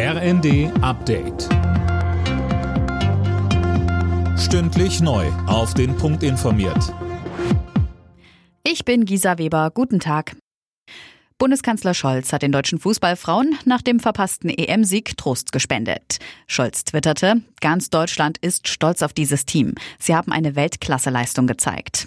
RND Update. Stündlich neu. Auf den Punkt informiert. Ich bin Gisa Weber. Guten Tag. Bundeskanzler Scholz hat den deutschen Fußballfrauen nach dem verpassten EM-Sieg Trost gespendet. Scholz twitterte, ganz Deutschland ist stolz auf dieses Team. Sie haben eine Weltklasseleistung gezeigt.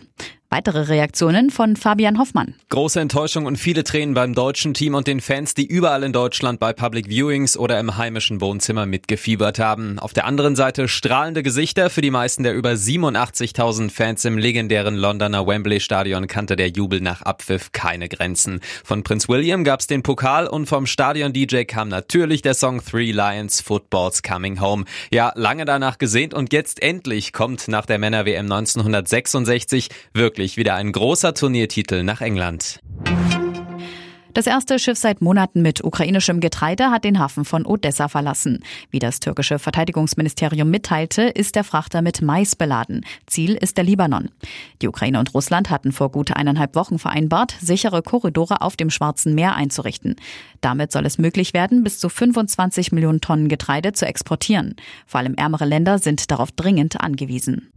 Weitere Reaktionen von Fabian Hoffmann. Große Enttäuschung und viele Tränen beim deutschen Team und den Fans, die überall in Deutschland bei Public Viewings oder im heimischen Wohnzimmer mitgefiebert haben. Auf der anderen Seite strahlende Gesichter. Für die meisten der über 87.000 Fans im legendären Londoner Wembley Stadion kannte der Jubel nach Abpfiff keine Grenzen. Von Prinz William gab's den Pokal und vom Stadion-DJ kam natürlich der Song Three Lions Football's Coming Home. Ja, lange danach gesehnt und jetzt endlich kommt nach der Männer-WM 1966 wirklich wirklich wieder ein großer Turniertitel nach England. Das erste Schiff seit Monaten mit ukrainischem Getreide hat den Hafen von Odessa verlassen. Wie das türkische Verteidigungsministerium mitteilte, ist der Frachter mit Mais beladen. Ziel ist der Libanon. Die Ukraine und Russland hatten vor gut eineinhalb Wochen vereinbart, sichere Korridore auf dem Schwarzen Meer einzurichten. Damit soll es möglich werden, bis zu 25 Millionen Tonnen Getreide zu exportieren. Vor allem ärmere Länder sind darauf dringend angewiesen.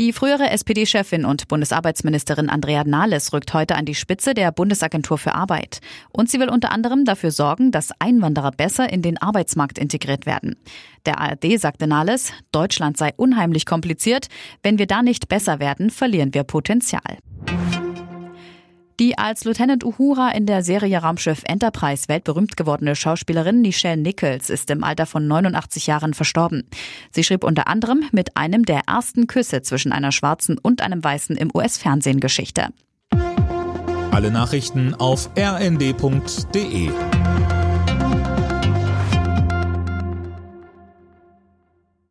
Die frühere SPD-Chefin und Bundesarbeitsministerin Andrea Nahles rückt heute an die Spitze der Bundesagentur für Arbeit. Und sie will unter anderem dafür sorgen, dass Einwanderer besser in den Arbeitsmarkt integriert werden. Der ARD sagte Nahles, Deutschland sei unheimlich kompliziert. Wenn wir da nicht besser werden, verlieren wir Potenzial. Die als Lieutenant Uhura in der Serie Raumschiff Enterprise weltberühmt gewordene Schauspielerin Nichelle Nichols ist im Alter von 89 Jahren verstorben. Sie schrieb unter anderem mit einem der ersten Küsse zwischen einer Schwarzen und einem Weißen im US-Fernsehen Geschichte. Alle Nachrichten auf rnd.de